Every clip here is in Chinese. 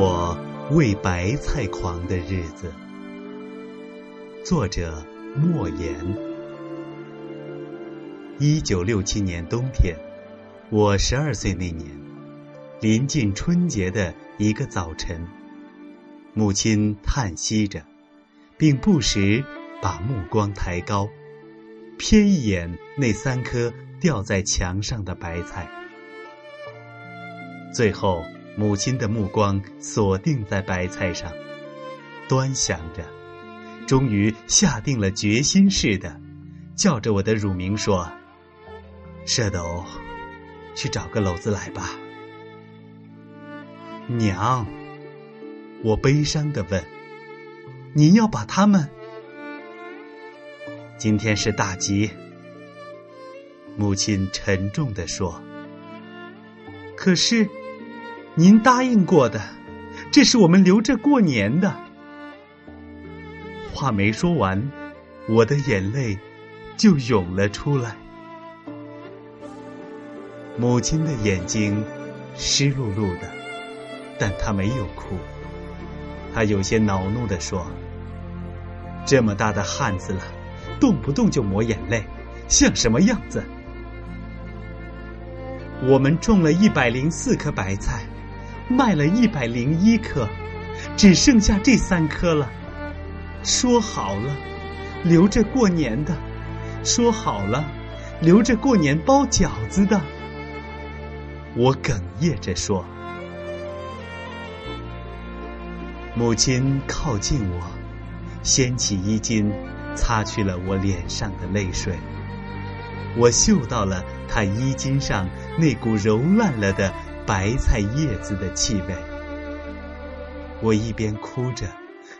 我为白菜狂的日子。作者：莫言。一九六七年冬天，我十二岁那年，临近春节的一个早晨，母亲叹息着，并不时把目光抬高，瞥一眼那三颗吊在墙上的白菜。最后，母亲的目光锁定在白菜上，端详着。终于下定了决心似的，叫着我的乳名说：“舍斗，去找个篓子来吧。”娘，我悲伤的问：“您要把他们？”今天是大吉。母亲沉重的说：“可是，您答应过的，这是我们留着过年的。”话没说完，我的眼泪就涌了出来。母亲的眼睛湿漉漉的，但她没有哭。她有些恼怒的说：“这么大的汉子了，动不动就抹眼泪，像什么样子？”我们种了一百零四颗白菜，卖了一百零一颗，只剩下这三颗了。说好了，留着过年的；说好了，留着过年包饺子的。我哽咽着说。母亲靠近我，掀起衣襟，擦去了我脸上的泪水。我嗅到了她衣襟上那股揉烂了的白菜叶子的气味。我一边哭着。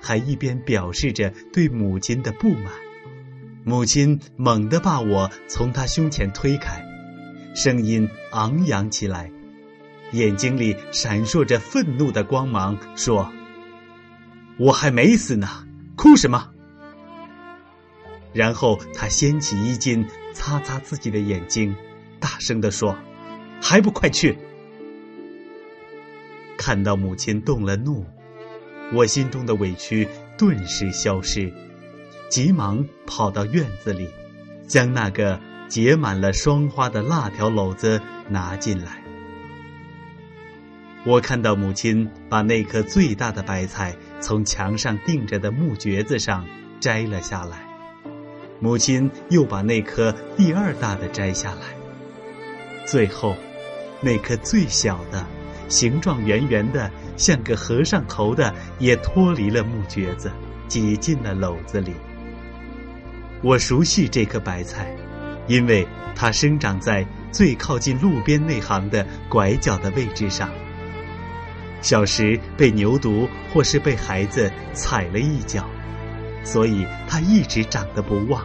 还一边表示着对母亲的不满，母亲猛地把我从他胸前推开，声音昂扬起来，眼睛里闪烁着愤怒的光芒，说：“我还没死呢，哭什么？”然后他掀起衣襟，擦擦自己的眼睛，大声地说：“还不快去！”看到母亲动了怒。我心中的委屈顿时消失，急忙跑到院子里，将那个结满了霜花的辣条篓子拿进来。我看到母亲把那颗最大的白菜从墙上钉着的木橛子上摘了下来，母亲又把那颗第二大的摘下来，最后，那颗最小的。形状圆圆的，像个和尚头的，也脱离了木橛子，挤进了篓子里。我熟悉这棵白菜，因为它生长在最靠近路边那行的拐角的位置上。小时被牛犊或是被孩子踩了一脚，所以它一直长得不旺。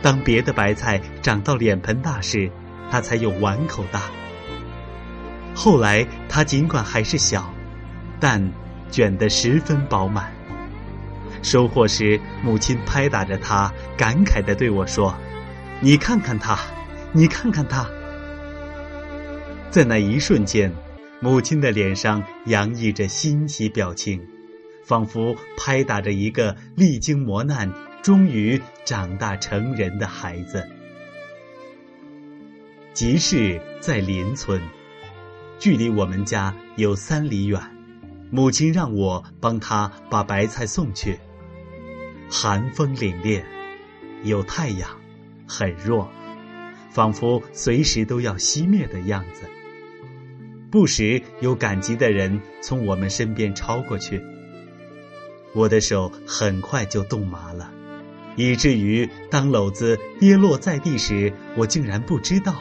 当别的白菜长到脸盆大时，它才有碗口大。后来，它尽管还是小，但卷得十分饱满。收获时，母亲拍打着它，感慨的对我说：“你看看它，你看看它。”在那一瞬间，母亲的脸上洋溢着欣喜表情，仿佛拍打着一个历经磨难、终于长大成人的孩子。集市在邻村。距离我们家有三里远，母亲让我帮她把白菜送去。寒风凛冽，有太阳，很弱，仿佛随时都要熄灭的样子。不时有赶集的人从我们身边超过去，我的手很快就冻麻了，以至于当篓子跌落在地时，我竟然不知道。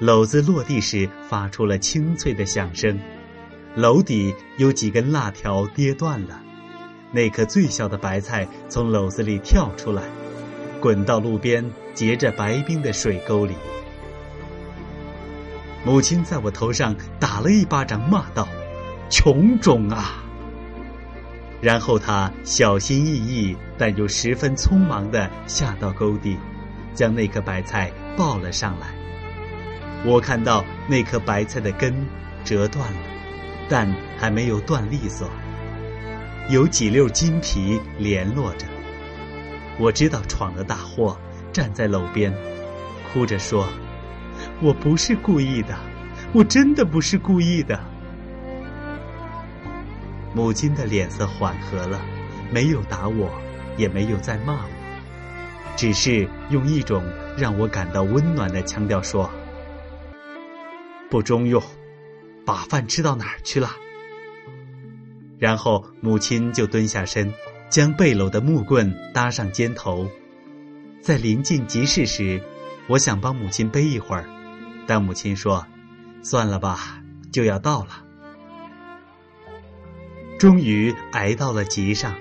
篓子落地时发出了清脆的响声，篓底有几根辣条跌断了，那颗最小的白菜从篓子里跳出来，滚到路边结着白冰的水沟里。母亲在我头上打了一巴掌，骂道：“穷种啊！”然后她小心翼翼但又十分匆忙的下到沟底，将那颗白菜抱了上来。我看到那颗白菜的根折断了，但还没有断利索，有几溜金皮联络着。我知道闯了大祸，站在楼边，哭着说：“我不是故意的，我真的不是故意的。”母亲的脸色缓和了，没有打我，也没有再骂我，只是用一种让我感到温暖的腔调说：“不中用，把饭吃到哪儿去了？”然后母亲就蹲下身。将背篓的木棍搭上肩头，在临近集市时，我想帮母亲背一会儿，但母亲说：“算了吧，就要到了。”终于挨到了集上，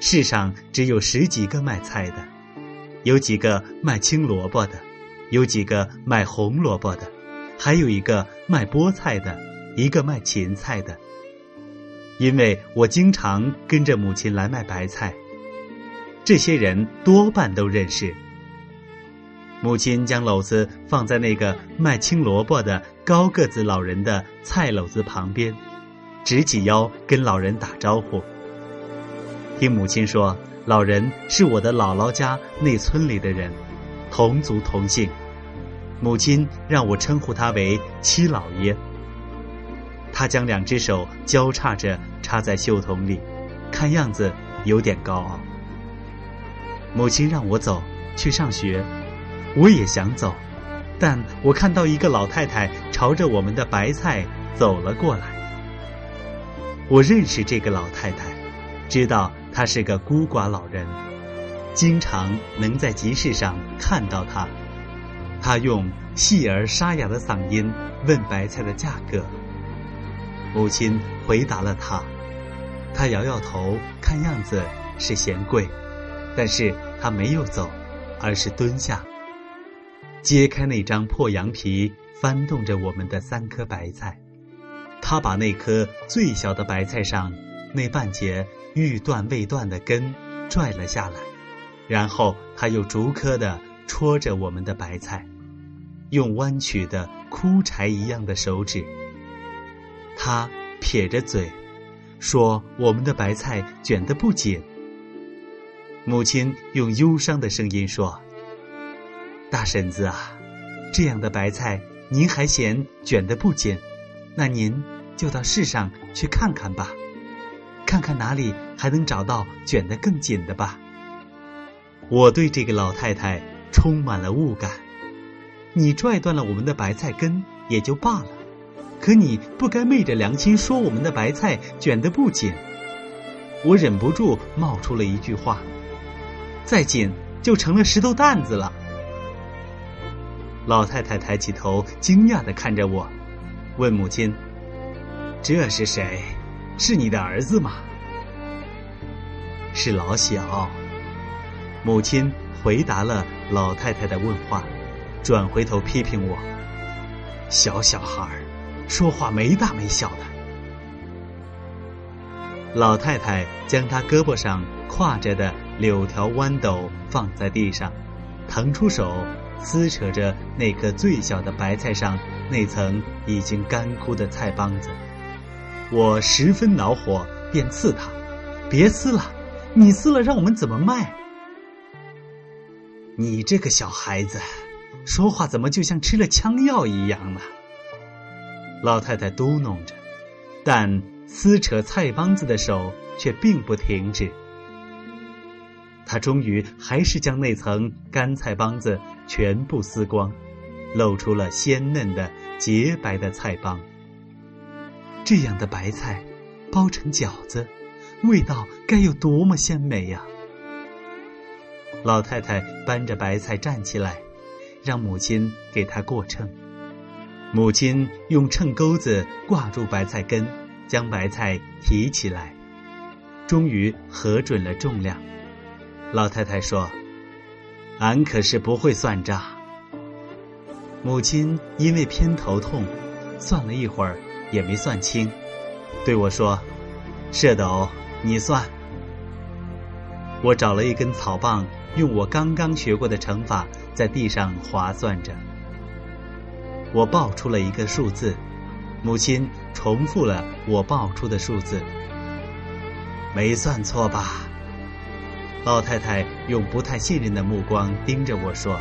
市上只有十几个卖菜的，有几个卖青萝卜的，有几个卖红萝卜的，还有一个卖菠菜的，一个卖芹菜的。因为我经常跟着母亲来卖白菜，这些人多半都认识。母亲将篓子放在那个卖青萝卜的高个子老人的菜篓子旁边，直起腰跟老人打招呼。听母亲说，老人是我的姥姥家那村里的人，同族同姓。母亲让我称呼他为七老爷。他将两只手交叉着插在袖筒里，看样子有点高傲。母亲让我走去上学，我也想走，但我看到一个老太太朝着我们的白菜走了过来。我认识这个老太太，知道她是个孤寡老人，经常能在集市上看到她。他用细而沙哑的嗓音问白菜的价格。母亲回答了他，他摇摇头，看样子是嫌贵，但是他没有走，而是蹲下，揭开那张破羊皮，翻动着我们的三颗白菜。他把那颗最小的白菜上那半截欲断未断的根拽了下来，然后他又逐颗的戳着我们的白菜，用弯曲的枯柴一样的手指。他撇着嘴，说：“我们的白菜卷得不紧。”母亲用忧伤的声音说：“大婶子啊，这样的白菜您还嫌卷得不紧？那您就到市上去看看吧，看看哪里还能找到卷得更紧的吧。”我对这个老太太充满了恶感。你拽断了我们的白菜根也就罢了。可你不该昧着良心说我们的白菜卷得不紧，我忍不住冒出了一句话：“再紧就成了石头担子了。”老太太抬起头，惊讶的看着我，问母亲：“这是谁？是你的儿子吗？”“是老小。”母亲回答了老太太的问话，转回头批评我：“小小孩儿。”说话没大没小的。老太太将她胳膊上挎着的柳条豌豆放在地上，腾出手撕扯着那颗最小的白菜上那层已经干枯的菜帮子。我十分恼火，便刺他：“别撕了，你撕了让我们怎么卖？你这个小孩子，说话怎么就像吃了枪药一样呢？”老太太嘟哝着，但撕扯菜帮子的手却并不停止。她终于还是将那层干菜帮子全部撕光，露出了鲜嫩的洁白的菜帮。这样的白菜，包成饺子，味道该有多么鲜美呀！老太太搬着白菜站起来，让母亲给他过秤。母亲用秤钩子挂住白菜根，将白菜提起来，终于核准了重量。老太太说：“俺可是不会算账。”母亲因为偏头痛，算了一会儿也没算清，对我说：“舍斗，你算。”我找了一根草棒，用我刚刚学过的乘法在地上划算着。我报出了一个数字，母亲重复了我报出的数字。没算错吧？老太太用不太信任的目光盯着我说：“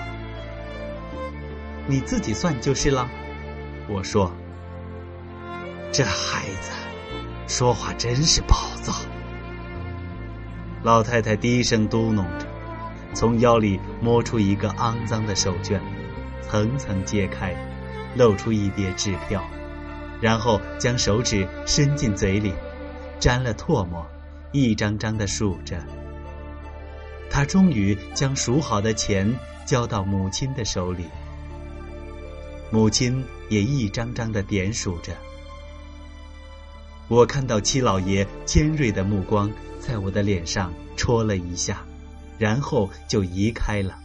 你自己算就是了。”我说：“这孩子说话真是暴躁。”老太太低声嘟哝着，从腰里摸出一个肮脏的手绢，层层揭开，露出一叠支票，然后将手指伸进嘴里，沾了唾沫，一张张的数着。他终于将数好的钱交到母亲的手里，母亲也一张张的点数着。我看到七老爷尖锐的目光在我的脸上戳了一下，然后就移开了。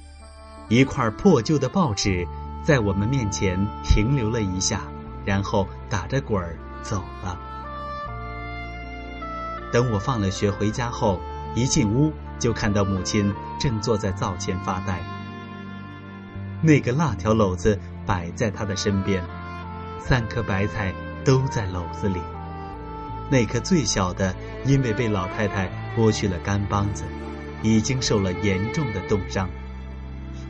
一块破旧的报纸在我们面前停留了一下，然后打着滚儿走了。等我放了学回家后，一进屋就看到母亲正坐在灶前发呆。那个辣条篓子摆在她的身边，三颗白菜都在篓子里。那颗最小的，因为被老太太剥去了干帮子，已经受了严重的冻伤。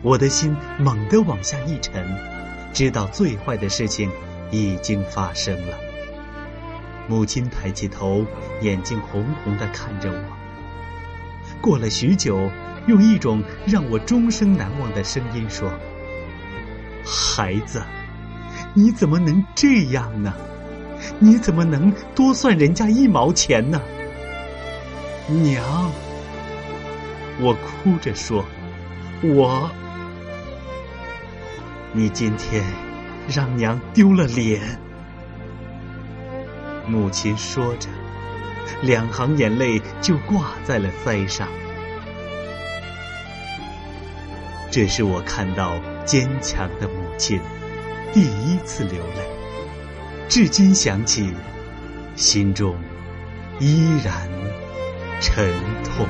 我的心猛地往下一沉，知道最坏的事情已经发生了。母亲抬起头，眼睛红红的看着我。过了许久，用一种让我终生难忘的声音说：“孩子，你怎么能这样呢？”你怎么能多算人家一毛钱呢？娘，我哭着说：“我，你今天让娘丢了脸。”母亲说着，两行眼泪就挂在了腮上。这是我看到坚强的母亲第一次流泪。至今想起，心中依然沉痛。